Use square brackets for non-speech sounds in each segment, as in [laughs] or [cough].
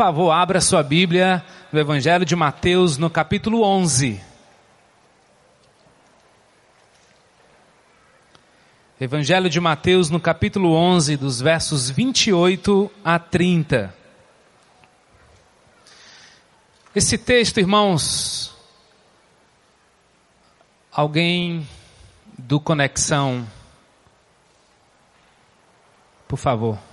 Favor, abra sua Bíblia no Evangelho de Mateus, no capítulo 11. Evangelho de Mateus, no capítulo 11, dos versos 28 a 30. Esse texto, irmãos, alguém do Conexão, por favor.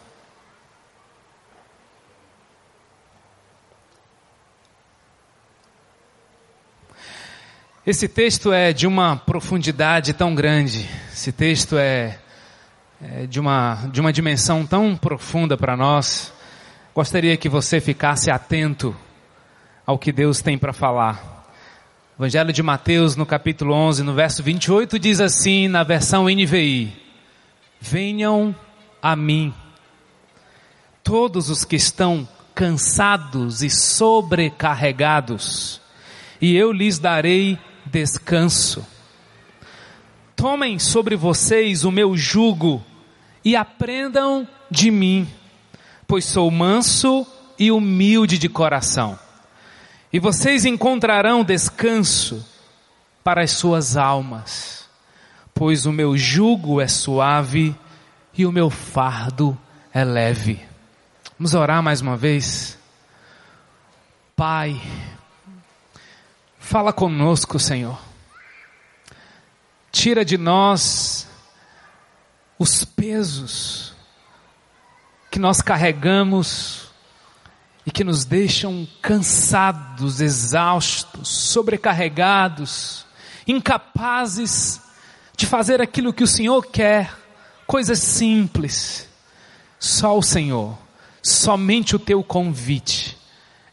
Esse texto é de uma profundidade tão grande, esse texto é, é de, uma, de uma dimensão tão profunda para nós. Gostaria que você ficasse atento ao que Deus tem para falar. Evangelho de Mateus, no capítulo 11, no verso 28, diz assim, na versão NVI: Venham a mim, todos os que estão cansados e sobrecarregados, e eu lhes darei descanso. Tomem sobre vocês o meu jugo e aprendam de mim, pois sou manso e humilde de coração. E vocês encontrarão descanso para as suas almas, pois o meu jugo é suave e o meu fardo é leve. Vamos orar mais uma vez. Pai, Fala conosco, Senhor. Tira de nós os pesos que nós carregamos e que nos deixam cansados, exaustos, sobrecarregados, incapazes de fazer aquilo que o Senhor quer, coisas simples. Só o Senhor, somente o teu convite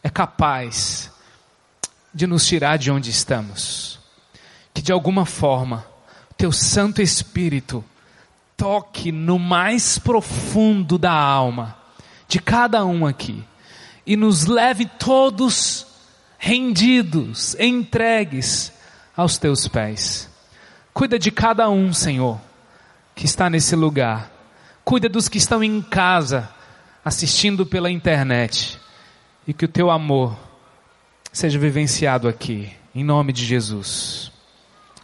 é capaz de nos tirar de onde estamos. Que de alguma forma, teu Santo Espírito toque no mais profundo da alma de cada um aqui e nos leve todos rendidos, entregues aos teus pés. Cuida de cada um, Senhor, que está nesse lugar. Cuida dos que estão em casa, assistindo pela internet. E que o teu amor seja vivenciado aqui, em nome de Jesus.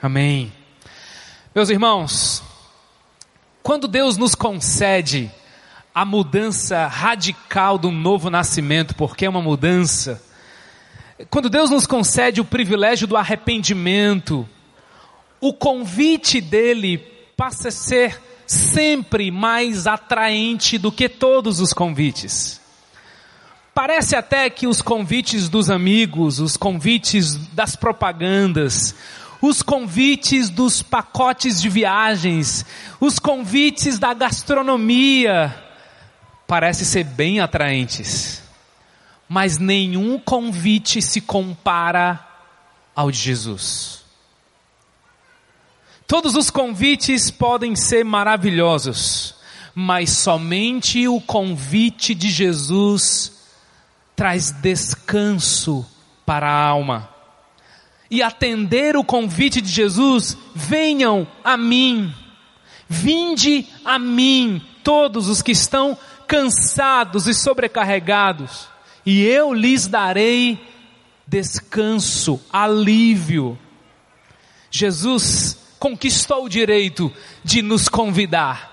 Amém. Meus irmãos, quando Deus nos concede a mudança radical do novo nascimento, porque é uma mudança, quando Deus nos concede o privilégio do arrependimento, o convite dele passa a ser sempre mais atraente do que todos os convites. Parece até que os convites dos amigos, os convites das propagandas, os convites dos pacotes de viagens, os convites da gastronomia, parecem ser bem atraentes. Mas nenhum convite se compara ao de Jesus. Todos os convites podem ser maravilhosos, mas somente o convite de Jesus traz descanso para a alma. E atender o convite de Jesus, venham a mim, vinde a mim, todos os que estão cansados e sobrecarregados, e eu lhes darei descanso, alívio. Jesus conquistou o direito de nos convidar.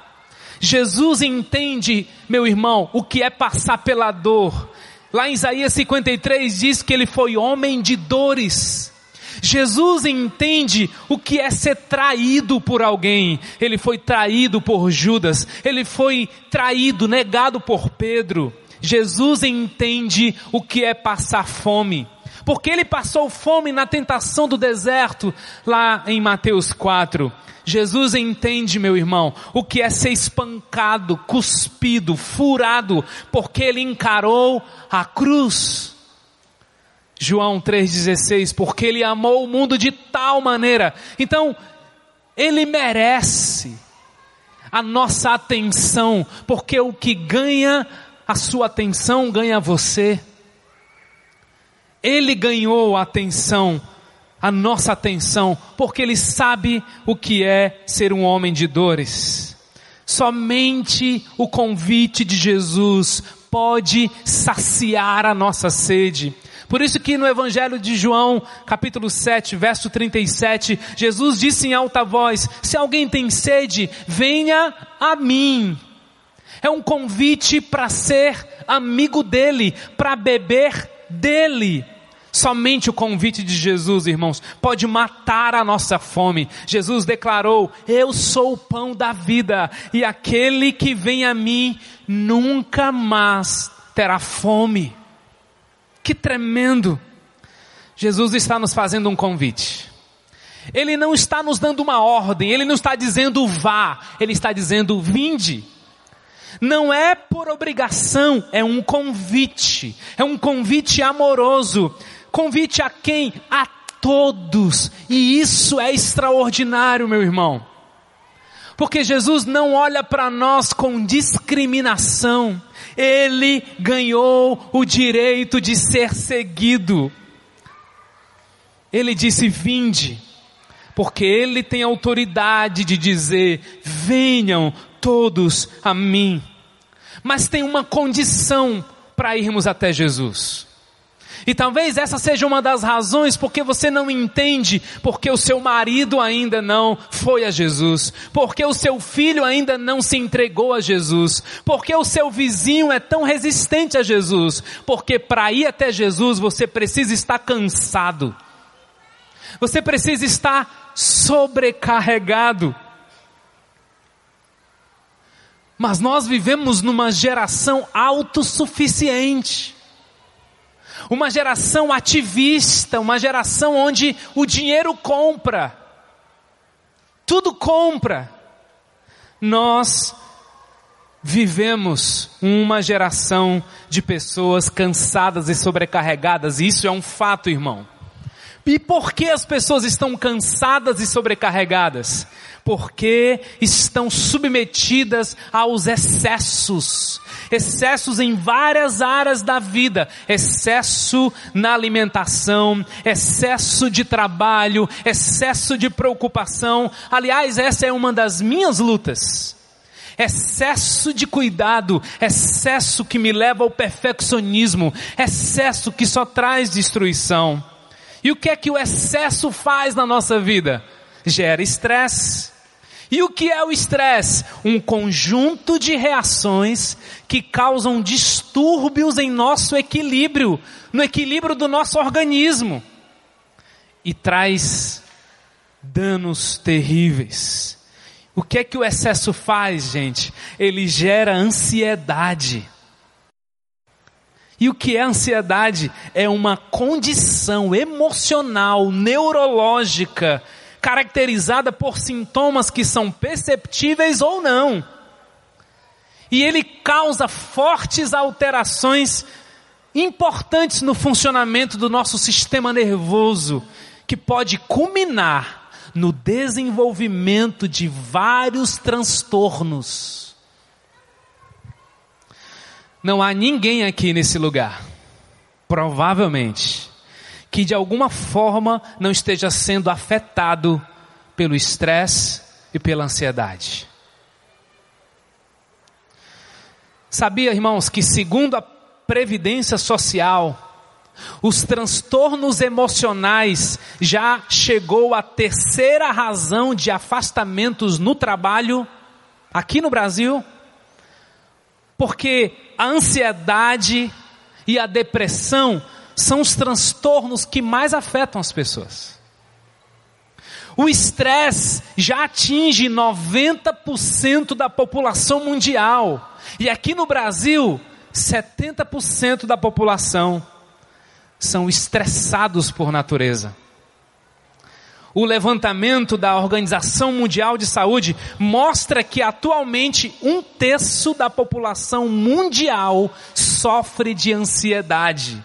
Jesus entende, meu irmão, o que é passar pela dor. Lá em Isaías 53 diz que ele foi homem de dores. Jesus entende o que é ser traído por alguém. Ele foi traído por Judas, ele foi traído, negado por Pedro. Jesus entende o que é passar fome. Porque ele passou fome na tentação do deserto, lá em Mateus 4. Jesus entende, meu irmão, o que é ser espancado, cuspido, furado, porque ele encarou a cruz. João 3,16, porque ele amou o mundo de tal maneira. Então, ele merece a nossa atenção, porque o que ganha a sua atenção ganha você. Ele ganhou a atenção a nossa atenção, porque Ele sabe o que é ser um homem de dores. Somente o convite de Jesus pode saciar a nossa sede. Por isso que no Evangelho de João, capítulo 7, verso 37, Jesus disse em alta voz: Se alguém tem sede, venha a mim. É um convite para ser amigo dele, para beber dele. Somente o convite de Jesus, irmãos, pode matar a nossa fome. Jesus declarou: Eu sou o pão da vida, e aquele que vem a mim nunca mais terá fome. Que tremendo! Jesus está nos fazendo um convite. Ele não está nos dando uma ordem, ele não está dizendo vá, ele está dizendo vinde. Não é por obrigação, é um convite, é um convite amoroso. Convite a quem? A todos. E isso é extraordinário, meu irmão. Porque Jesus não olha para nós com discriminação. Ele ganhou o direito de ser seguido. Ele disse: Vinde, porque Ele tem autoridade de dizer: Venham todos a mim. Mas tem uma condição para irmos até Jesus. E talvez essa seja uma das razões porque você não entende porque o seu marido ainda não foi a Jesus, porque o seu filho ainda não se entregou a Jesus, porque o seu vizinho é tão resistente a Jesus, porque para ir até Jesus você precisa estar cansado. Você precisa estar sobrecarregado. Mas nós vivemos numa geração autossuficiente. Uma geração ativista, uma geração onde o dinheiro compra. Tudo compra. Nós vivemos uma geração de pessoas cansadas e sobrecarregadas. Isso é um fato, irmão. E por que as pessoas estão cansadas e sobrecarregadas? Porque estão submetidas aos excessos. Excessos em várias áreas da vida. Excesso na alimentação, excesso de trabalho, excesso de preocupação. Aliás, essa é uma das minhas lutas excesso de cuidado, excesso que me leva ao perfeccionismo, excesso que só traz destruição. E o que é que o excesso faz na nossa vida? Gera estresse. E o que é o estresse? Um conjunto de reações que causam distúrbios em nosso equilíbrio, no equilíbrio do nosso organismo. E traz danos terríveis. O que é que o excesso faz, gente? Ele gera ansiedade. E o que é ansiedade? É uma condição emocional, neurológica, caracterizada por sintomas que são perceptíveis ou não. E ele causa fortes alterações importantes no funcionamento do nosso sistema nervoso, que pode culminar no desenvolvimento de vários transtornos. Não há ninguém aqui nesse lugar, provavelmente, que de alguma forma não esteja sendo afetado pelo estresse e pela ansiedade. Sabia, irmãos, que segundo a Previdência Social, os transtornos emocionais já chegou à terceira razão de afastamentos no trabalho aqui no Brasil? Porque a ansiedade e a depressão são os transtornos que mais afetam as pessoas. O estresse já atinge 90% da população mundial. E aqui no Brasil, 70% da população são estressados por natureza. O levantamento da Organização Mundial de Saúde mostra que atualmente um terço da população mundial sofre de ansiedade.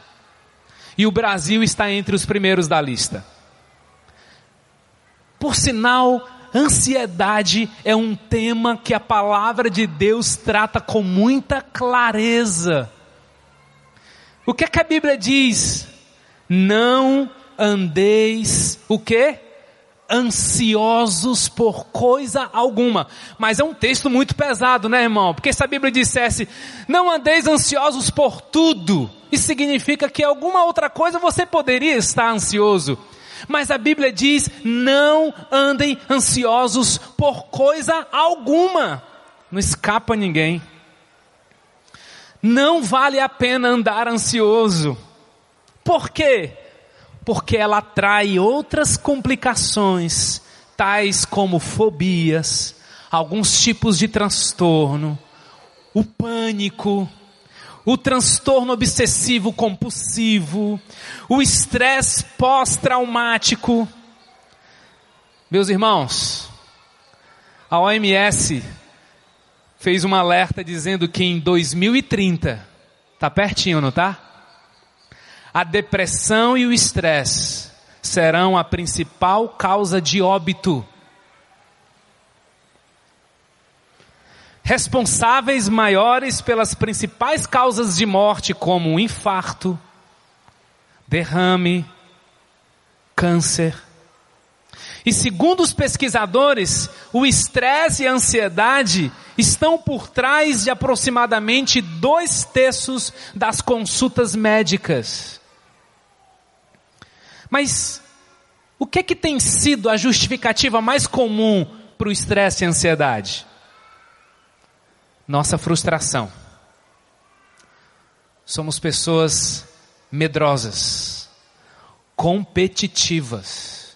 E o Brasil está entre os primeiros da lista. Por sinal, ansiedade é um tema que a palavra de Deus trata com muita clareza. O que, é que a Bíblia diz? Não andeis o quê? Ansiosos por coisa alguma. Mas é um texto muito pesado, né, irmão? Porque se a Bíblia dissesse, não andeis ansiosos por tudo, isso significa que alguma outra coisa você poderia estar ansioso. Mas a Bíblia diz, não andem ansiosos por coisa alguma. Não escapa ninguém. Não vale a pena andar ansioso. Por quê? Porque ela atrai outras complicações, tais como fobias, alguns tipos de transtorno, o pânico, o transtorno obsessivo compulsivo, o estresse pós-traumático. Meus irmãos, a OMS fez um alerta dizendo que em 2030, tá pertinho, não tá? A depressão e o estresse serão a principal causa de óbito. Responsáveis maiores pelas principais causas de morte, como infarto, derrame, câncer. E segundo os pesquisadores, o estresse e a ansiedade estão por trás de aproximadamente dois terços das consultas médicas. Mas o que é que tem sido a justificativa mais comum para o estresse e ansiedade? Nossa frustração. Somos pessoas medrosas, competitivas,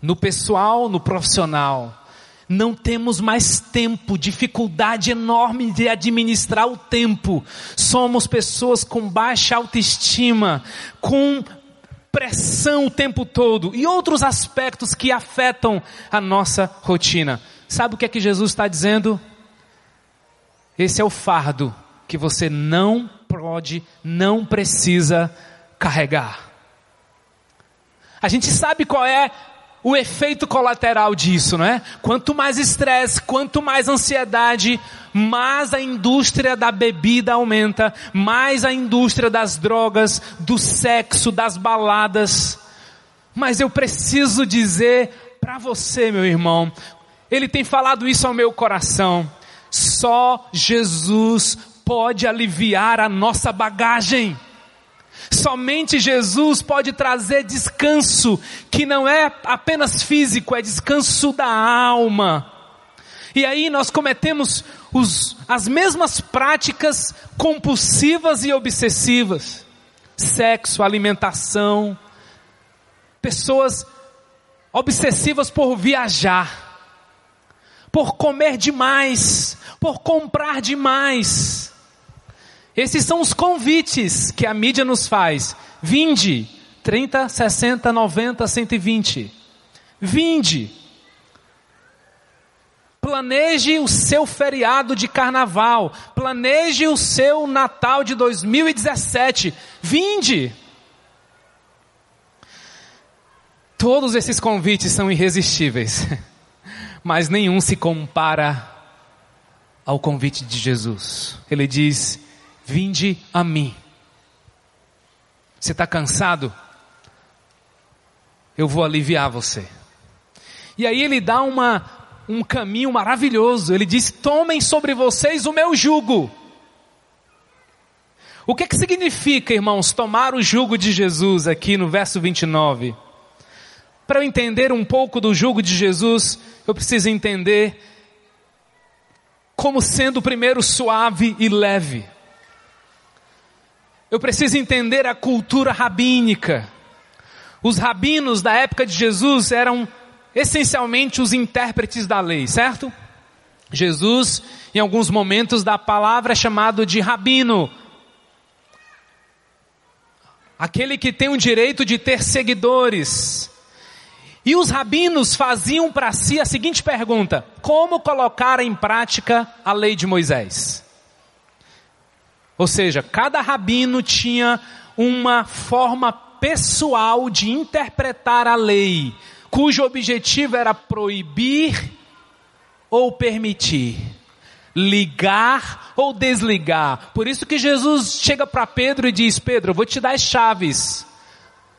no pessoal, no profissional. Não temos mais tempo, dificuldade enorme de administrar o tempo. Somos pessoas com baixa autoestima, com pressão o tempo todo e outros aspectos que afetam a nossa rotina. Sabe o que é que Jesus está dizendo? Esse é o fardo que você não pode, não precisa carregar. A gente sabe qual é o efeito colateral disso, não é? Quanto mais estresse, quanto mais ansiedade, mais a indústria da bebida aumenta, mais a indústria das drogas, do sexo, das baladas. Mas eu preciso dizer para você, meu irmão, ele tem falado isso ao meu coração. Só Jesus pode aliviar a nossa bagagem. Somente Jesus pode trazer descanso, que não é apenas físico, é descanso da alma. E aí nós cometemos os, as mesmas práticas compulsivas e obsessivas: sexo, alimentação, pessoas obsessivas por viajar, por comer demais, por comprar demais. Esses são os convites que a mídia nos faz. Vinde, 30, 60, 90, 120. Vinde. Planeje o seu feriado de carnaval. Planeje o seu Natal de 2017. Vinde. Todos esses convites são irresistíveis, [laughs] mas nenhum se compara ao convite de Jesus. Ele diz: Vinde a mim. Você está cansado? Eu vou aliviar você. E aí ele dá uma, um caminho maravilhoso. Ele diz: Tomem sobre vocês o meu jugo. O que, que significa, irmãos, tomar o jugo de Jesus aqui no verso 29? Para eu entender um pouco do jugo de Jesus, eu preciso entender como sendo primeiro suave e leve. Eu preciso entender a cultura rabínica. Os rabinos da época de Jesus eram essencialmente os intérpretes da lei, certo? Jesus, em alguns momentos da palavra, é chamado de rabino. Aquele que tem o direito de ter seguidores. E os rabinos faziam para si a seguinte pergunta: como colocar em prática a lei de Moisés? Ou seja, cada rabino tinha uma forma pessoal de interpretar a lei, cujo objetivo era proibir ou permitir, ligar ou desligar. Por isso que Jesus chega para Pedro e diz: Pedro, eu vou te dar as chaves.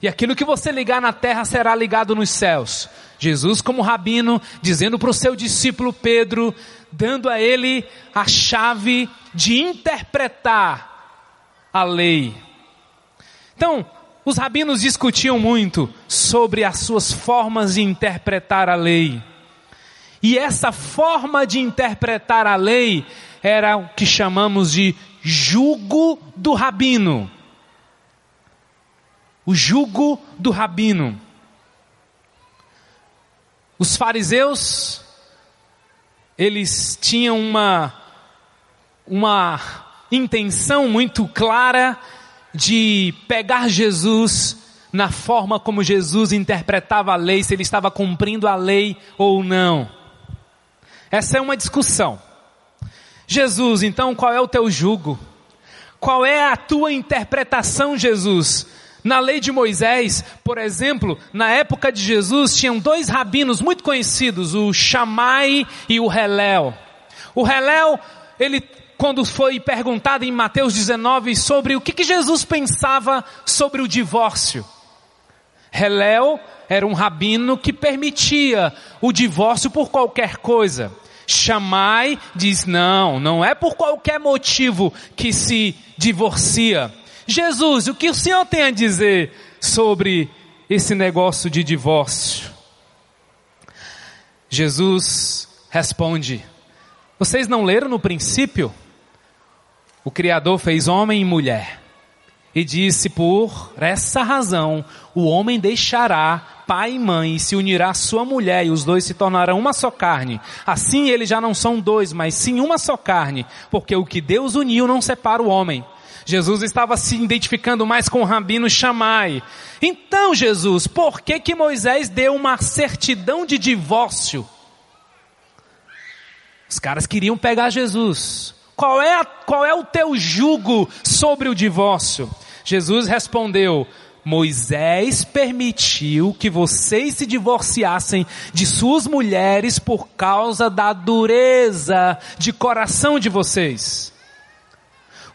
E aquilo que você ligar na terra será ligado nos céus. Jesus, como rabino, dizendo para o seu discípulo Pedro, dando a ele a chave de interpretar a lei. Então, os rabinos discutiam muito sobre as suas formas de interpretar a lei. E essa forma de interpretar a lei era o que chamamos de jugo do rabino. O jugo do rabino. Os fariseus, eles tinham uma, uma intenção muito clara de pegar Jesus na forma como Jesus interpretava a lei, se ele estava cumprindo a lei ou não. Essa é uma discussão. Jesus, então qual é o teu jugo? Qual é a tua interpretação, Jesus? Na lei de Moisés, por exemplo, na época de Jesus, tinham dois rabinos muito conhecidos, o Shammai e o Helel. O Helel, ele, quando foi perguntado em Mateus 19 sobre o que, que Jesus pensava sobre o divórcio, Helel era um rabino que permitia o divórcio por qualquer coisa. Shammai diz não, não é por qualquer motivo que se divorcia. Jesus, o que o Senhor tem a dizer sobre esse negócio de divórcio? Jesus responde: Vocês não leram no princípio? O Criador fez homem e mulher e disse: Por essa razão o homem deixará pai e mãe e se unirá à sua mulher e os dois se tornarão uma só carne. Assim eles já não são dois, mas sim uma só carne, porque o que Deus uniu não separa o homem. Jesus estava se identificando mais com o rabino Shammai. Então, Jesus, por que que Moisés deu uma certidão de divórcio? Os caras queriam pegar Jesus. Qual é, qual é o teu jugo sobre o divórcio? Jesus respondeu: Moisés permitiu que vocês se divorciassem de suas mulheres por causa da dureza de coração de vocês.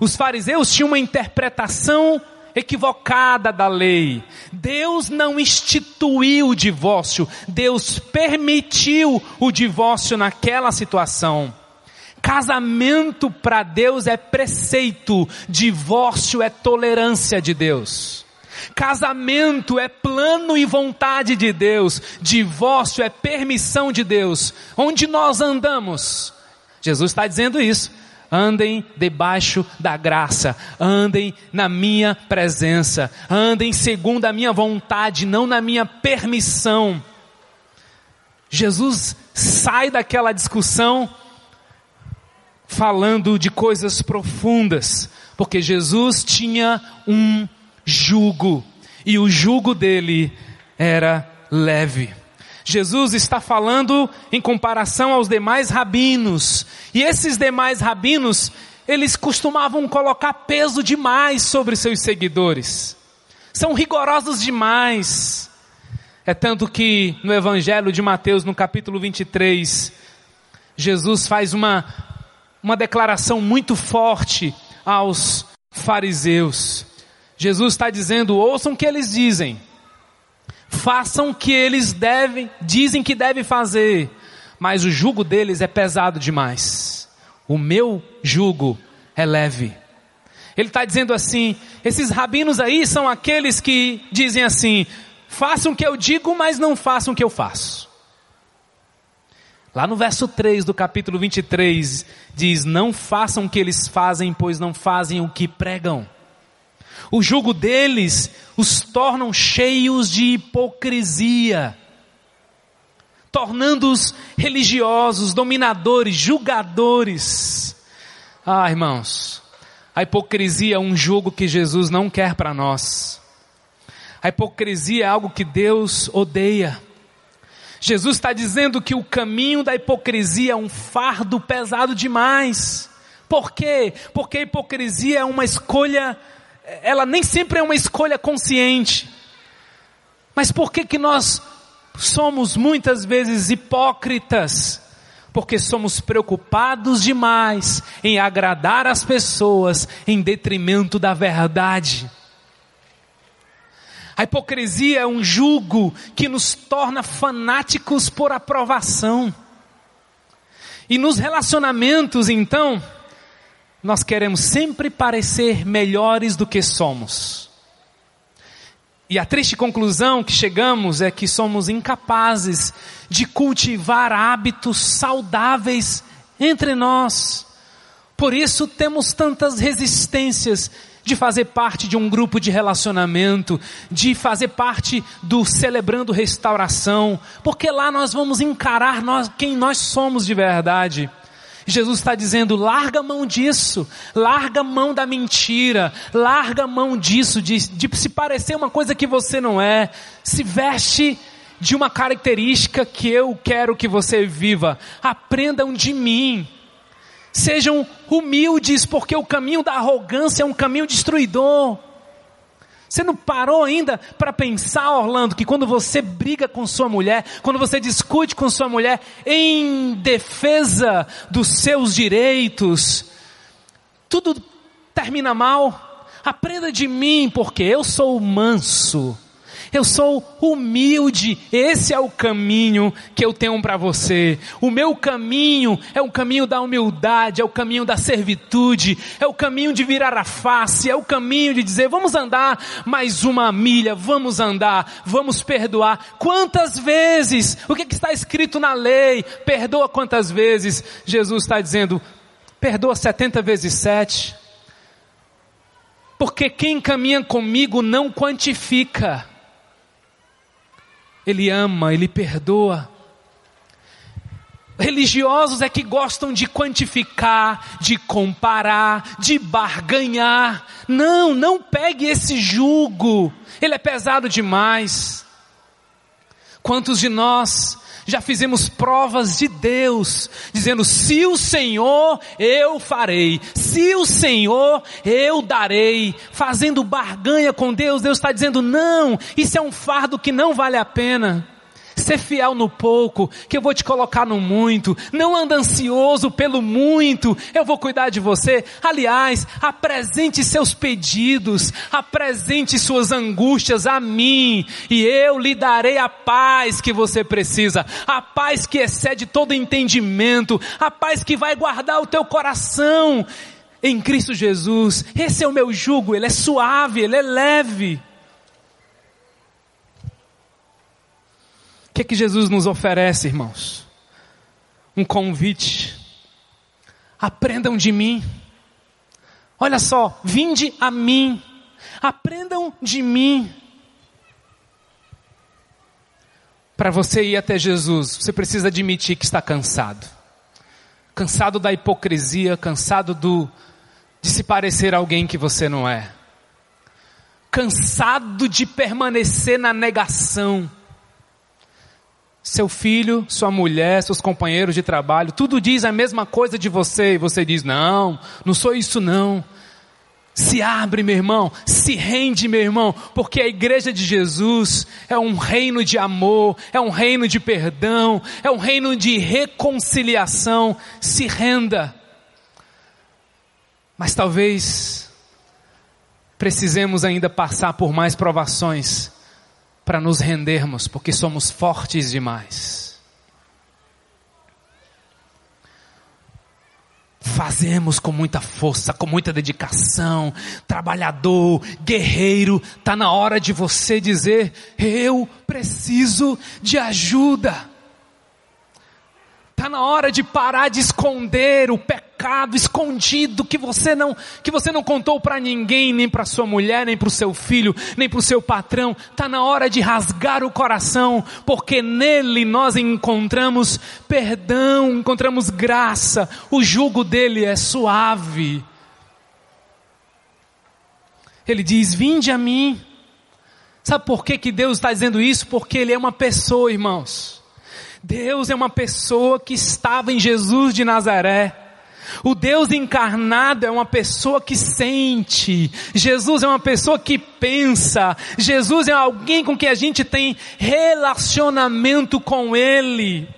Os fariseus tinham uma interpretação equivocada da lei. Deus não instituiu o divórcio, Deus permitiu o divórcio naquela situação. Casamento para Deus é preceito, divórcio é tolerância de Deus. Casamento é plano e vontade de Deus, divórcio é permissão de Deus. Onde nós andamos? Jesus está dizendo isso. Andem debaixo da graça, andem na minha presença, andem segundo a minha vontade, não na minha permissão. Jesus sai daquela discussão falando de coisas profundas, porque Jesus tinha um jugo, e o jugo dele era leve. Jesus está falando em comparação aos demais rabinos, e esses demais rabinos, eles costumavam colocar peso demais sobre seus seguidores. São rigorosos demais. É tanto que no Evangelho de Mateus, no capítulo 23, Jesus faz uma uma declaração muito forte aos fariseus. Jesus está dizendo: ouçam o que eles dizem, façam o que eles devem, dizem que devem fazer, mas o jugo deles é pesado demais. O meu jugo é leve. Ele está dizendo assim: esses rabinos aí são aqueles que dizem assim: façam o que eu digo, mas não façam o que eu faço. Lá no verso 3 do capítulo 23 diz: Não façam o que eles fazem, pois não fazem o que pregam. O jugo deles os tornam cheios de hipocrisia, tornando-os religiosos, dominadores, julgadores. Ah, irmãos, a hipocrisia é um jugo que Jesus não quer para nós. A hipocrisia é algo que Deus odeia. Jesus está dizendo que o caminho da hipocrisia é um fardo pesado demais. Por quê? Porque a hipocrisia é uma escolha, ela nem sempre é uma escolha consciente. Mas por que que nós somos muitas vezes hipócritas? Porque somos preocupados demais em agradar as pessoas em detrimento da verdade. A hipocrisia é um jugo que nos torna fanáticos por aprovação. E nos relacionamentos, então, nós queremos sempre parecer melhores do que somos. E a triste conclusão que chegamos é que somos incapazes de cultivar hábitos saudáveis entre nós. Por isso temos tantas resistências de fazer parte de um grupo de relacionamento, de fazer parte do celebrando restauração, porque lá nós vamos encarar nós, quem nós somos de verdade. Jesus está dizendo: larga mão disso, larga mão da mentira, larga mão disso, de, de se parecer uma coisa que você não é, se veste de uma característica que eu quero que você viva. Aprendam de mim. Sejam humildes, porque o caminho da arrogância é um caminho destruidor. Você não parou ainda para pensar, Orlando, que quando você briga com sua mulher, quando você discute com sua mulher em defesa dos seus direitos, tudo termina mal? Aprenda de mim, porque eu sou manso eu sou humilde. Esse é o caminho que eu tenho para você. O meu caminho é o caminho da humildade, é o caminho da servitude, é o caminho de virar a face, é o caminho de dizer: vamos andar mais uma milha, vamos andar, vamos perdoar. Quantas vezes? O que, que está escrito na lei? Perdoa quantas vezes? Jesus está dizendo: perdoa 70 vezes 7. Porque quem caminha comigo não quantifica. Ele ama, ele perdoa. Religiosos é que gostam de quantificar, de comparar, de barganhar. Não, não pegue esse jugo. Ele é pesado demais. Quantos de nós já fizemos provas de Deus, dizendo: se o Senhor eu farei, se o Senhor eu darei, fazendo barganha com Deus, Deus está dizendo: não, isso é um fardo que não vale a pena. Ser fiel no pouco, que eu vou te colocar no muito. Não anda ansioso pelo muito, eu vou cuidar de você. Aliás, apresente seus pedidos, apresente suas angústias a mim, e eu lhe darei a paz que você precisa, a paz que excede todo entendimento, a paz que vai guardar o teu coração em Cristo Jesus. Esse é o meu jugo, ele é suave, ele é leve. O que que Jesus nos oferece, irmãos? Um convite. Aprendam de mim. Olha só, vinde a mim. Aprendam de mim. Para você ir até Jesus, você precisa admitir que está cansado. Cansado da hipocrisia, cansado do de se parecer alguém que você não é. Cansado de permanecer na negação seu filho, sua mulher, seus companheiros de trabalho, tudo diz a mesma coisa de você e você diz: não, não sou isso não. Se abre, meu irmão, se rende, meu irmão, porque a igreja de Jesus é um reino de amor, é um reino de perdão, é um reino de reconciliação. Se renda. Mas talvez precisemos ainda passar por mais provações para nos rendermos, porque somos fortes demais. Fazemos com muita força, com muita dedicação, trabalhador, guerreiro, está na hora de você dizer: eu preciso de ajuda. Está na hora de parar de esconder o pecado escondido que você não, que você não contou para ninguém, nem para sua mulher, nem para o seu filho, nem para o seu patrão. Está na hora de rasgar o coração, porque nele nós encontramos perdão, encontramos graça. O jugo dele é suave. Ele diz: Vinde a mim. Sabe por que, que Deus está dizendo isso? Porque Ele é uma pessoa, irmãos. Deus é uma pessoa que estava em Jesus de Nazaré. O Deus encarnado é uma pessoa que sente. Jesus é uma pessoa que pensa. Jesus é alguém com quem a gente tem relacionamento com Ele.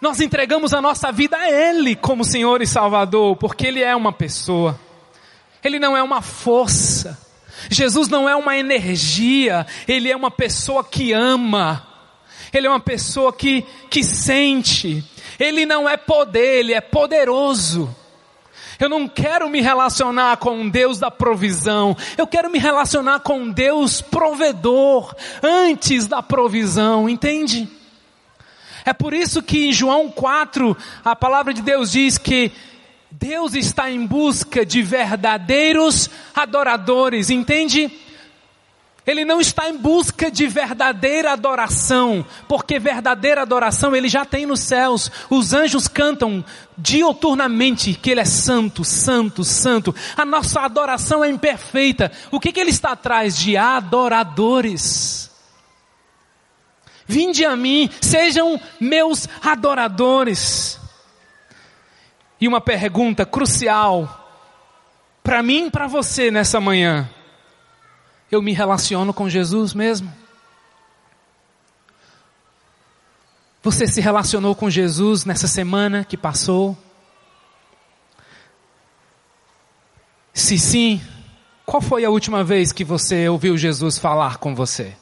Nós entregamos a nossa vida a Ele como Senhor e Salvador, porque Ele é uma pessoa. Ele não é uma força. Jesus não é uma energia, ele é uma pessoa que ama. Ele é uma pessoa que, que sente. Ele não é poder, ele é poderoso. Eu não quero me relacionar com um Deus da provisão. Eu quero me relacionar com um Deus provedor antes da provisão, entende? É por isso que em João 4, a palavra de Deus diz que Deus está em busca de verdadeiros adoradores, entende? Ele não está em busca de verdadeira adoração, porque verdadeira adoração ele já tem nos céus. Os anjos cantam dioturnamente que ele é santo, santo, santo. A nossa adoração é imperfeita. O que, que ele está atrás de adoradores? Vinde a mim, sejam meus adoradores. E uma pergunta crucial para mim e para você nessa manhã eu me relaciono com Jesus mesmo? Você se relacionou com Jesus nessa semana que passou? Se sim, qual foi a última vez que você ouviu Jesus falar com você?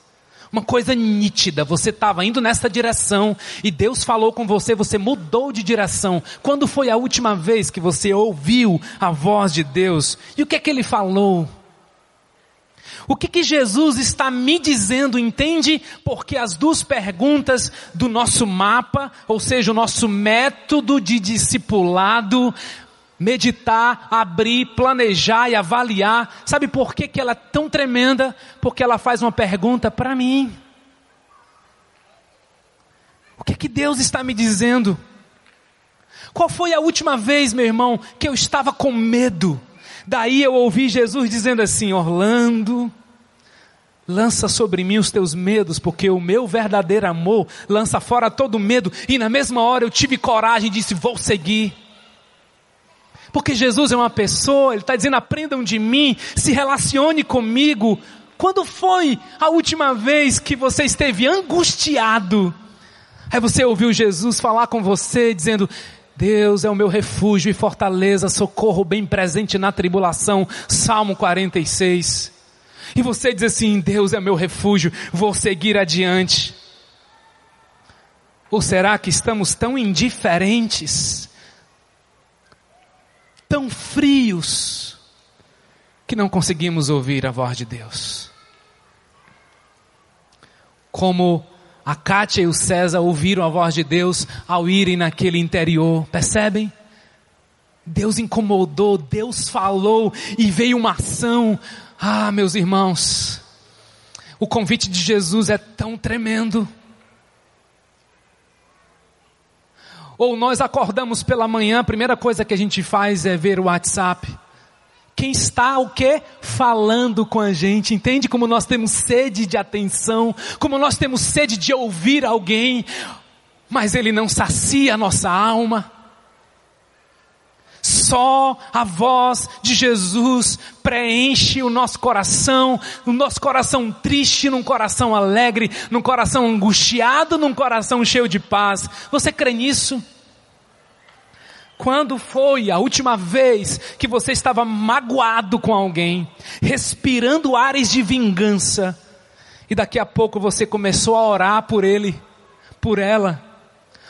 Uma coisa nítida, você estava indo nessa direção e Deus falou com você, você mudou de direção. Quando foi a última vez que você ouviu a voz de Deus? E o que é que Ele falou? O que, que Jesus está me dizendo, entende? Porque as duas perguntas do nosso mapa, ou seja, o nosso método de discipulado, meditar, abrir, planejar e avaliar. Sabe por que, que ela é tão tremenda? Porque ela faz uma pergunta para mim. O que que Deus está me dizendo? Qual foi a última vez, meu irmão, que eu estava com medo? Daí eu ouvi Jesus dizendo assim: Orlando, lança sobre mim os teus medos, porque o meu verdadeiro amor lança fora todo medo. E na mesma hora eu tive coragem e disse: Vou seguir. Porque Jesus é uma pessoa, Ele está dizendo: aprendam de mim, se relacione comigo. Quando foi a última vez que você esteve angustiado? Aí você ouviu Jesus falar com você, dizendo: Deus é o meu refúgio e fortaleza, socorro bem presente na tribulação. Salmo 46. E você diz assim: Deus é meu refúgio, vou seguir adiante. Ou será que estamos tão indiferentes, tão frios, que não conseguimos ouvir a voz de Deus? Como a Kátia e o César ouviram a voz de Deus ao irem naquele interior, percebem? Deus incomodou, Deus falou e veio uma ação. Ah, meus irmãos, o convite de Jesus é tão tremendo. Ou nós acordamos pela manhã, a primeira coisa que a gente faz é ver o WhatsApp quem está o que? Falando com a gente. Entende como nós temos sede de atenção, como nós temos sede de ouvir alguém, mas ele não sacia a nossa alma. Só a voz de Jesus preenche o nosso coração, o nosso coração triste num coração alegre, num coração angustiado, num coração cheio de paz. Você crê nisso? Quando foi a última vez que você estava magoado com alguém, respirando ares de vingança, e daqui a pouco você começou a orar por ele, por ela?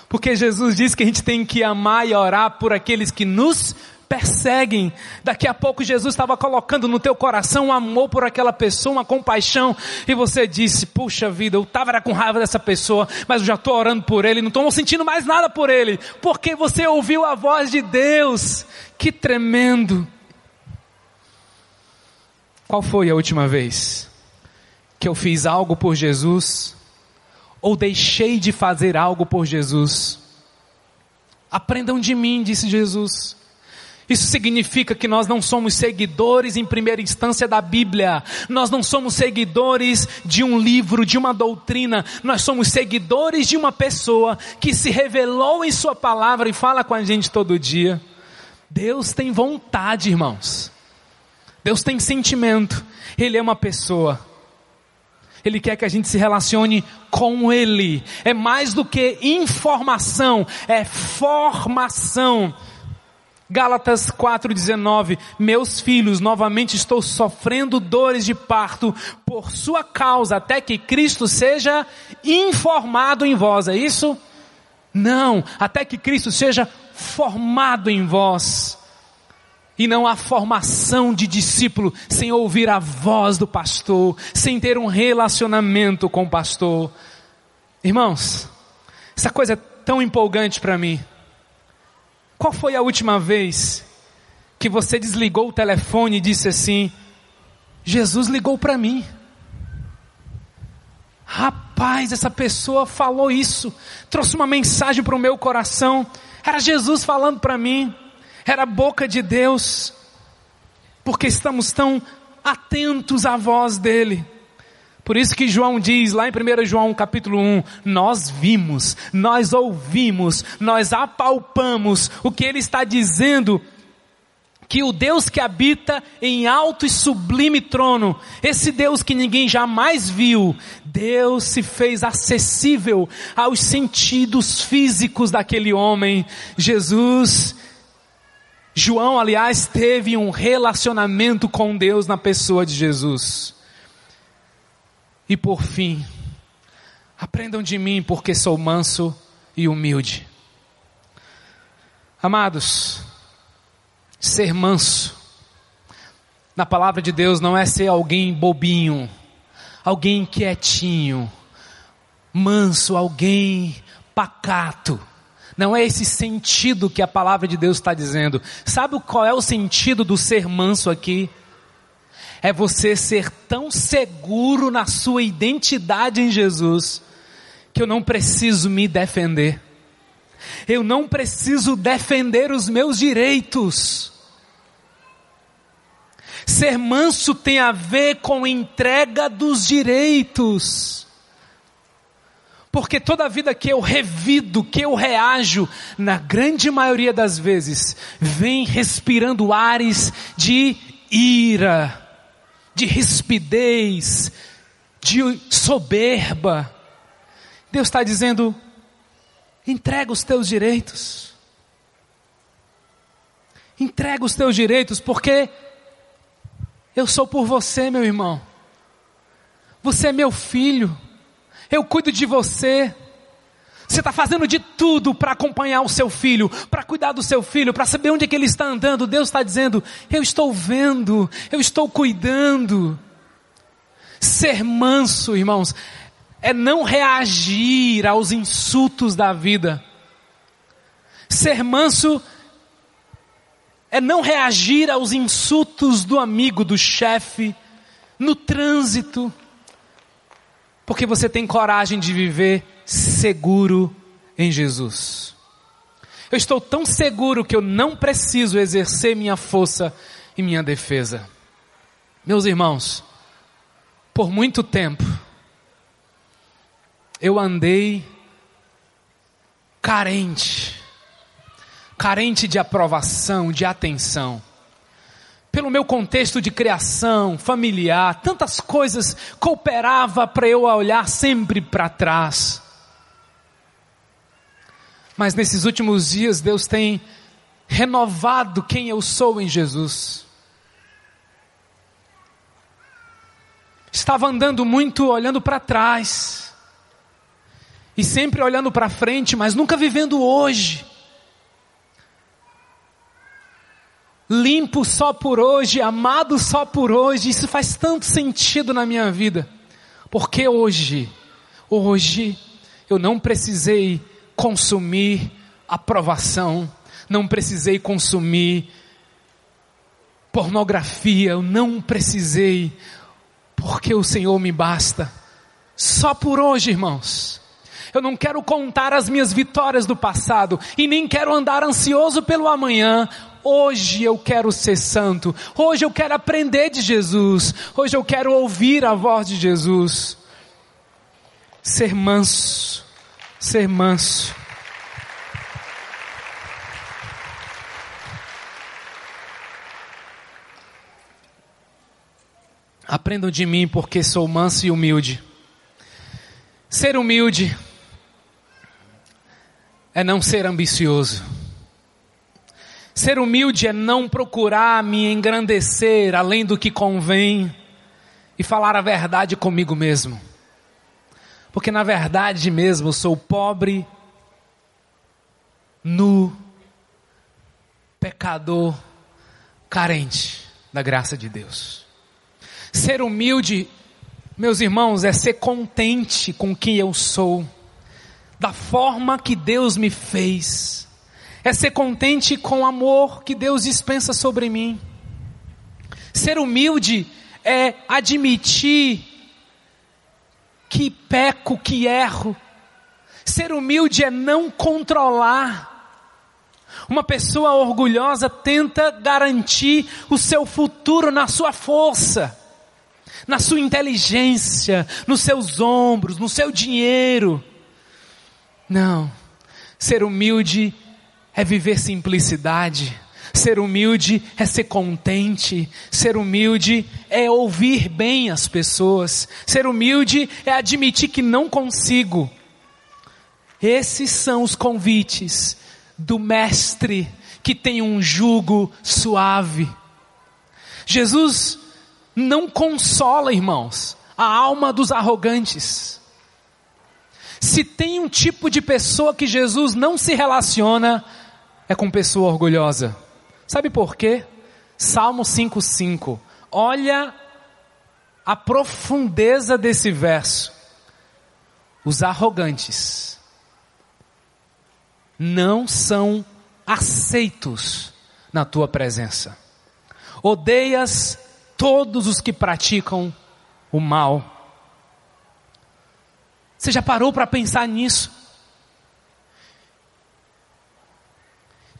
Porque Jesus diz que a gente tem que amar e orar por aqueles que nos perseguem. Daqui a pouco Jesus estava colocando no teu coração um amor por aquela pessoa, uma compaixão, e você disse: Puxa vida, eu estava com raiva dessa pessoa, mas eu já estou orando por ele, não estou sentindo mais nada por ele, porque você ouviu a voz de Deus. Que tremendo! Qual foi a última vez que eu fiz algo por Jesus? Ou deixei de fazer algo por Jesus? Aprendam de mim, disse Jesus. Isso significa que nós não somos seguidores em primeira instância da Bíblia. Nós não somos seguidores de um livro, de uma doutrina. Nós somos seguidores de uma pessoa que se revelou em Sua palavra e fala com a gente todo dia. Deus tem vontade, irmãos. Deus tem sentimento. Ele é uma pessoa. Ele quer que a gente se relacione com Ele. É mais do que informação, é formação. Gálatas 4,19: Meus filhos, novamente estou sofrendo dores de parto por sua causa, até que Cristo seja informado em vós. É isso? Não, até que Cristo seja formado em vós. E não há formação de discípulo sem ouvir a voz do pastor, sem ter um relacionamento com o pastor. Irmãos, essa coisa é tão empolgante para mim. Qual foi a última vez que você desligou o telefone e disse assim: Jesus ligou para mim? Rapaz, essa pessoa falou isso, trouxe uma mensagem para o meu coração. Era Jesus falando para mim, era a boca de Deus, porque estamos tão atentos à voz dEle. Por isso que João diz lá em 1 João capítulo 1, nós vimos, nós ouvimos, nós apalpamos o que ele está dizendo que o Deus que habita em alto e sublime trono, esse Deus que ninguém jamais viu, Deus se fez acessível aos sentidos físicos daquele homem. Jesus, João, aliás, teve um relacionamento com Deus na pessoa de Jesus. E por fim, aprendam de mim porque sou manso e humilde. Amados, Ser manso, na palavra de Deus, não é ser alguém bobinho, alguém quietinho, manso, alguém pacato. Não é esse sentido que a palavra de Deus está dizendo. Sabe qual é o sentido do ser manso aqui? É você ser tão seguro na sua identidade em Jesus, que eu não preciso me defender. Eu não preciso defender os meus direitos. Ser manso tem a ver com entrega dos direitos. Porque toda vida que eu revido, que eu reajo, na grande maioria das vezes, vem respirando ares de ira, de rispidez, de soberba. Deus está dizendo: entrega os teus direitos. Entrega os teus direitos, porque eu sou por você, meu irmão. Você é meu filho. Eu cuido de você. Você está fazendo de tudo para acompanhar o seu filho, para cuidar do seu filho, para saber onde é que ele está andando. Deus está dizendo: Eu estou vendo, eu estou cuidando. Ser manso, irmãos, é não reagir aos insultos da vida. Ser manso é não reagir aos insultos do amigo, do chefe, no trânsito, porque você tem coragem de viver seguro em Jesus. Eu estou tão seguro que eu não preciso exercer minha força e minha defesa. Meus irmãos, por muito tempo, eu andei carente, carente de aprovação, de atenção. Pelo meu contexto de criação, familiar, tantas coisas cooperava para eu olhar sempre para trás. Mas nesses últimos dias Deus tem renovado quem eu sou em Jesus. Estava andando muito olhando para trás e sempre olhando para frente, mas nunca vivendo hoje. Limpo só por hoje, amado só por hoje, isso faz tanto sentido na minha vida. Porque hoje, hoje, eu não precisei consumir aprovação, não precisei consumir pornografia, eu não precisei, porque o Senhor me basta. Só por hoje, irmãos. Eu não quero contar as minhas vitórias do passado e nem quero andar ansioso pelo amanhã. Hoje eu quero ser santo. Hoje eu quero aprender de Jesus. Hoje eu quero ouvir a voz de Jesus. Ser manso. Ser manso. Aprendam de mim porque sou manso e humilde. Ser humilde é não ser ambicioso. Ser humilde é não procurar me engrandecer além do que convém e falar a verdade comigo mesmo. Porque na verdade mesmo sou pobre, nu, pecador, carente da graça de Deus. Ser humilde, meus irmãos, é ser contente com quem eu sou, da forma que Deus me fez, é ser contente com o amor que Deus dispensa sobre mim. Ser humilde é admitir que peco, que erro. Ser humilde é não controlar. Uma pessoa orgulhosa tenta garantir o seu futuro na sua força, na sua inteligência, nos seus ombros, no seu dinheiro. Não. Ser humilde é viver simplicidade. Ser humilde é ser contente. Ser humilde é ouvir bem as pessoas. Ser humilde é admitir que não consigo. Esses são os convites do Mestre que tem um jugo suave. Jesus não consola, irmãos, a alma dos arrogantes. Se tem um tipo de pessoa que Jesus não se relaciona, é com pessoa orgulhosa. Sabe por quê? Salmo 5,5. Olha a profundeza desse verso. Os arrogantes não são aceitos na tua presença. Odeias todos os que praticam o mal. Você já parou para pensar nisso?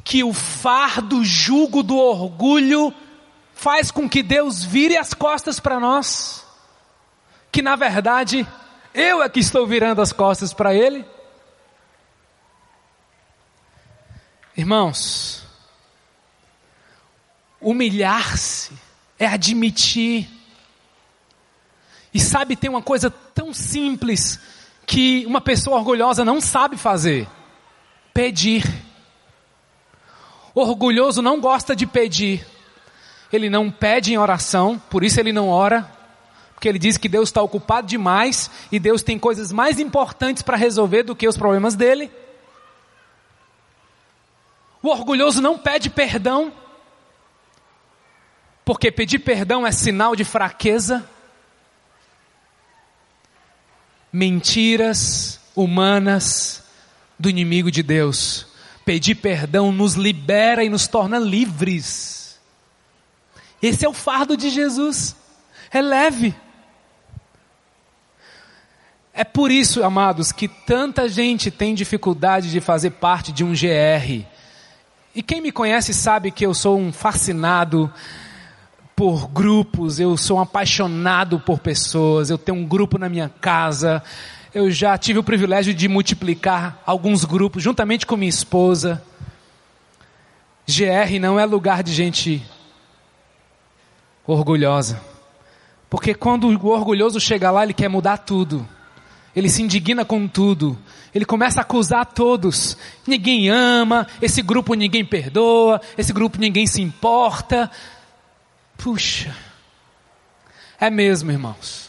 Que o fardo, jugo do orgulho faz com que Deus vire as costas para nós. Que na verdade eu é que estou virando as costas para Ele. Irmãos, humilhar-se é admitir. E sabe, tem uma coisa tão simples que uma pessoa orgulhosa não sabe fazer: pedir. Orgulhoso não gosta de pedir. Ele não pede em oração, por isso ele não ora, porque ele diz que Deus está ocupado demais e Deus tem coisas mais importantes para resolver do que os problemas dele. O orgulhoso não pede perdão, porque pedir perdão é sinal de fraqueza. Mentiras humanas do inimigo de Deus Pedir perdão nos libera e nos torna livres. Esse é o fardo de Jesus. É leve. É por isso, amados, que tanta gente tem dificuldade de fazer parte de um GR. E quem me conhece sabe que eu sou um fascinado por grupos, eu sou um apaixonado por pessoas, eu tenho um grupo na minha casa, eu já tive o privilégio de multiplicar alguns grupos juntamente com minha esposa. GR não é lugar de gente orgulhosa. Porque quando o orgulhoso chega lá, ele quer mudar tudo. Ele se indigna com tudo. Ele começa a acusar todos. Ninguém ama, esse grupo ninguém perdoa, esse grupo ninguém se importa. Puxa. É mesmo, irmãos.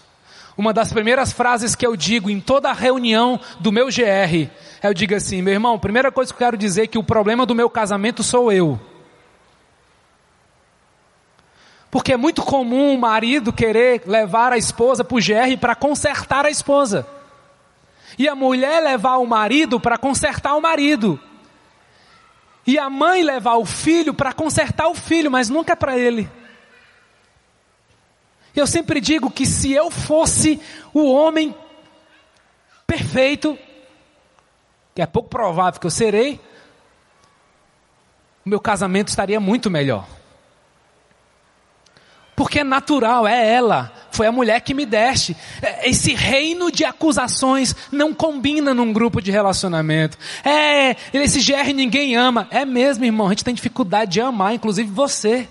Uma das primeiras frases que eu digo em toda reunião do meu GR, eu digo assim, meu irmão, primeira coisa que eu quero dizer é que o problema do meu casamento sou eu. Porque é muito comum o marido querer levar a esposa para o GR para consertar a esposa. E a mulher levar o marido para consertar o marido. E a mãe levar o filho para consertar o filho, mas nunca para ele. Eu sempre digo que se eu fosse o homem perfeito, que é pouco provável que eu serei, o meu casamento estaria muito melhor. Porque é natural, é ela, foi a mulher que me deste. É, esse reino de acusações não combina num grupo de relacionamento. É, esse GR ninguém ama. É mesmo, irmão, a gente tem dificuldade de amar, inclusive você.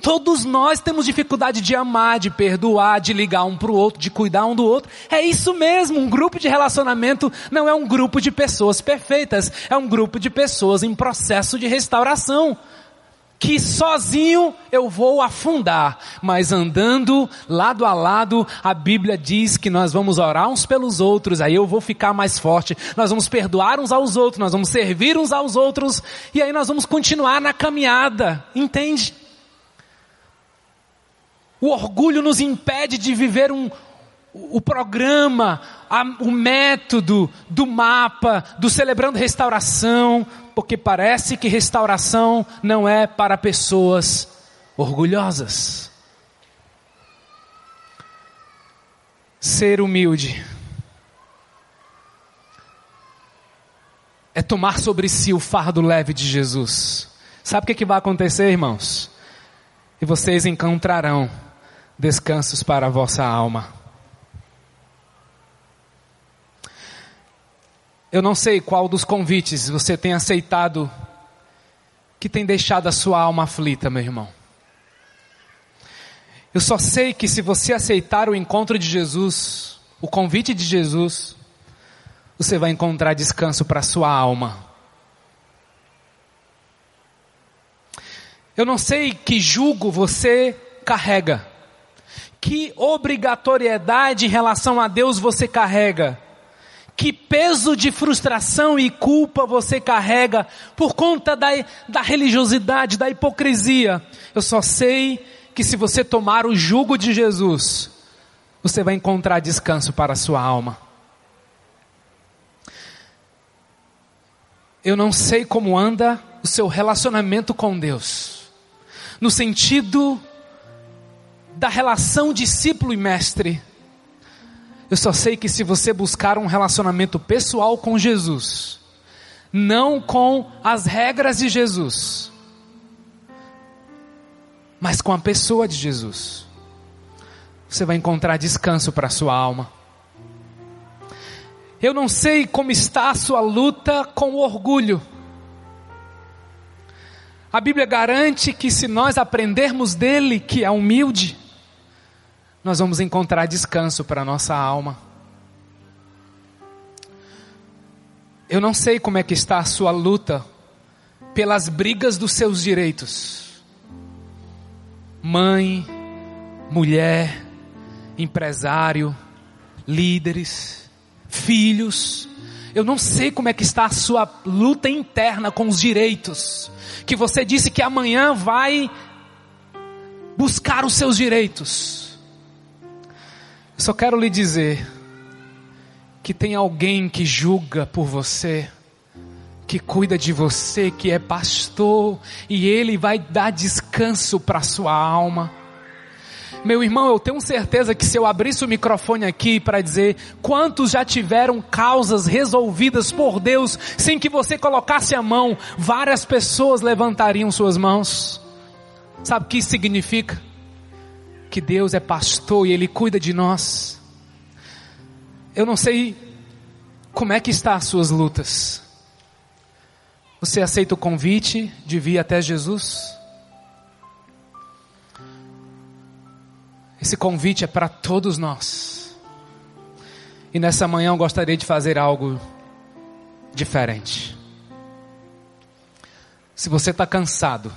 Todos nós temos dificuldade de amar, de perdoar, de ligar um para o outro, de cuidar um do outro. É isso mesmo, um grupo de relacionamento não é um grupo de pessoas perfeitas, é um grupo de pessoas em processo de restauração. Que sozinho eu vou afundar, mas andando lado a lado, a Bíblia diz que nós vamos orar uns pelos outros, aí eu vou ficar mais forte, nós vamos perdoar uns aos outros, nós vamos servir uns aos outros, e aí nós vamos continuar na caminhada, entende? O orgulho nos impede de viver um, o programa, a, o método do mapa, do celebrando restauração, porque parece que restauração não é para pessoas orgulhosas. Ser humilde é tomar sobre si o fardo leve de Jesus. Sabe o que, que vai acontecer, irmãos? E vocês encontrarão descansos para a vossa alma. Eu não sei qual dos convites você tem aceitado que tem deixado a sua alma aflita, meu irmão. Eu só sei que se você aceitar o encontro de Jesus, o convite de Jesus, você vai encontrar descanso para a sua alma. Eu não sei que jugo você carrega. Que obrigatoriedade em relação a Deus você carrega? Que peso de frustração e culpa você carrega por conta da, da religiosidade, da hipocrisia? Eu só sei que se você tomar o jugo de Jesus, você vai encontrar descanso para a sua alma. Eu não sei como anda o seu relacionamento com Deus, no sentido da relação discípulo e mestre. Eu só sei que se você buscar um relacionamento pessoal com Jesus, não com as regras de Jesus, mas com a pessoa de Jesus, você vai encontrar descanso para a sua alma. Eu não sei como está a sua luta com o orgulho. A Bíblia garante que se nós aprendermos dele, que é humilde, nós vamos encontrar descanso para a nossa alma. Eu não sei como é que está a sua luta pelas brigas dos seus direitos. Mãe, mulher, empresário, líderes, filhos. Eu não sei como é que está a sua luta interna com os direitos. Que você disse que amanhã vai buscar os seus direitos. Só quero lhe dizer que tem alguém que julga por você, que cuida de você, que é pastor, e ele vai dar descanso para sua alma. Meu irmão, eu tenho certeza que se eu abrisse o microfone aqui para dizer quantos já tiveram causas resolvidas por Deus sem que você colocasse a mão, várias pessoas levantariam suas mãos. Sabe o que isso significa? Que Deus é pastor e Ele cuida de nós. Eu não sei como é que está as suas lutas. Você aceita o convite de vir até Jesus? Esse convite é para todos nós. E nessa manhã eu gostaria de fazer algo diferente. Se você está cansado,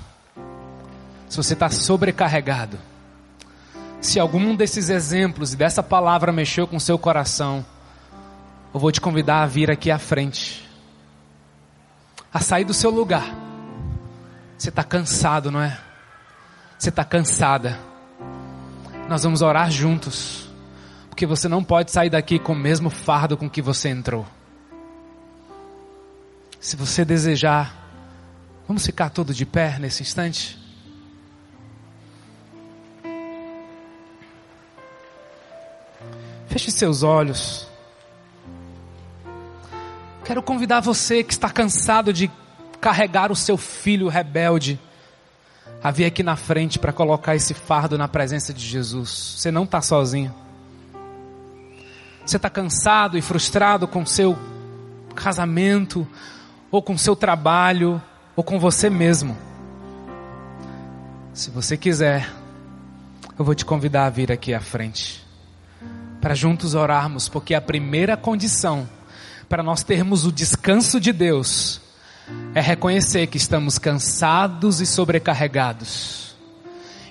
se você está sobrecarregado, se algum desses exemplos e dessa palavra mexeu com seu coração, eu vou te convidar a vir aqui à frente, a sair do seu lugar. Você está cansado, não é? Você está cansada. Nós vamos orar juntos, porque você não pode sair daqui com o mesmo fardo com que você entrou. Se você desejar, vamos ficar todo de pé nesse instante? Feche seus olhos. Quero convidar você que está cansado de carregar o seu filho rebelde a vir aqui na frente para colocar esse fardo na presença de Jesus. Você não está sozinho. Você está cansado e frustrado com seu casamento, ou com seu trabalho, ou com você mesmo. Se você quiser, eu vou te convidar a vir aqui à frente, para juntos orarmos, porque a primeira condição para nós termos o descanso de Deus é reconhecer que estamos cansados e sobrecarregados.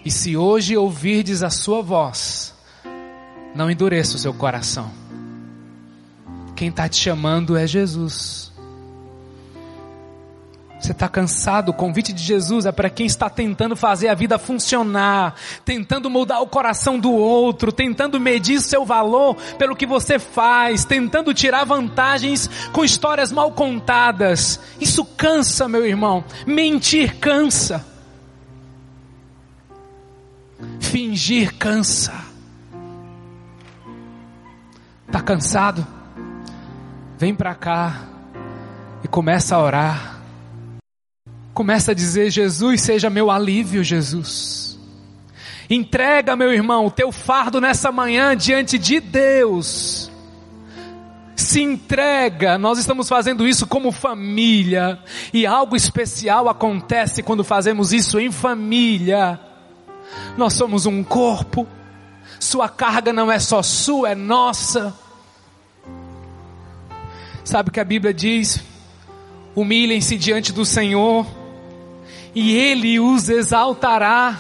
E se hoje ouvirdes a sua voz, não endureça o seu coração. Quem está te chamando é Jesus. Você está cansado? O convite de Jesus é para quem está tentando fazer a vida funcionar, tentando mudar o coração do outro, tentando medir seu valor pelo que você faz, tentando tirar vantagens com histórias mal contadas. Isso cansa, meu irmão. Mentir cansa. Fingir cansa. Está cansado? Vem para cá e começa a orar Começa a dizer: Jesus, seja meu alívio, Jesus. Entrega, meu irmão, o teu fardo nessa manhã diante de Deus. Se entrega, nós estamos fazendo isso como família, e algo especial acontece quando fazemos isso em família. Nós somos um corpo, sua carga não é só sua, é nossa. Sabe o que a Bíblia diz? Humilhem-se diante do Senhor e Ele os exaltará.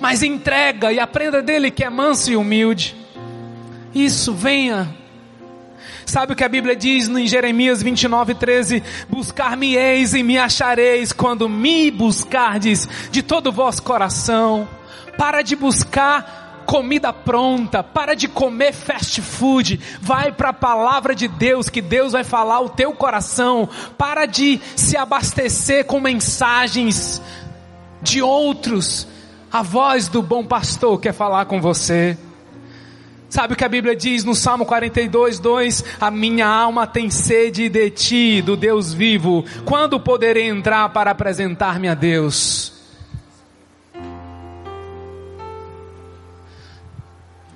Mas entrega e aprenda dele que é manso e humilde. Isso, venha. Sabe o que a Bíblia diz em Jeremias 29, 13? Buscar-me-eis e me achareis quando me buscardes de todo o vosso coração. Para de buscar comida pronta, para de comer fast food, vai para a palavra de Deus, que Deus vai falar o teu coração, para de se abastecer com mensagens de outros, a voz do bom pastor quer falar com você. Sabe o que a Bíblia diz no Salmo 42, 2? A minha alma tem sede de ti, do Deus vivo. Quando poderei entrar para apresentar-me a Deus?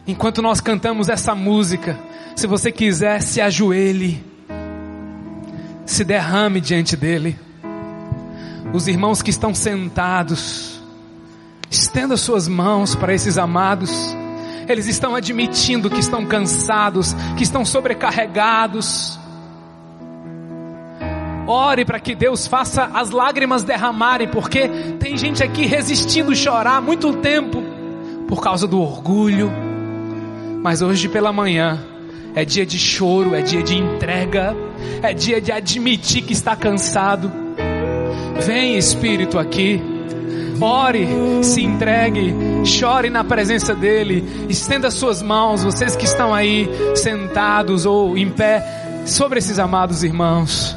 Enquanto nós cantamos essa música, se você quiser, se ajoelhe, se derrame diante dele. Os irmãos que estão sentados, estenda suas mãos para esses amados. Eles estão admitindo que estão cansados, que estão sobrecarregados. Ore para que Deus faça as lágrimas derramarem, porque tem gente aqui resistindo chorar muito tempo por causa do orgulho mas hoje pela manhã é dia de choro, é dia de entrega, é dia de admitir que está cansado. Vem Espírito aqui. Ore, se entregue, chore na presença dEle, estenda suas mãos, vocês que estão aí sentados ou em pé, sobre esses amados irmãos.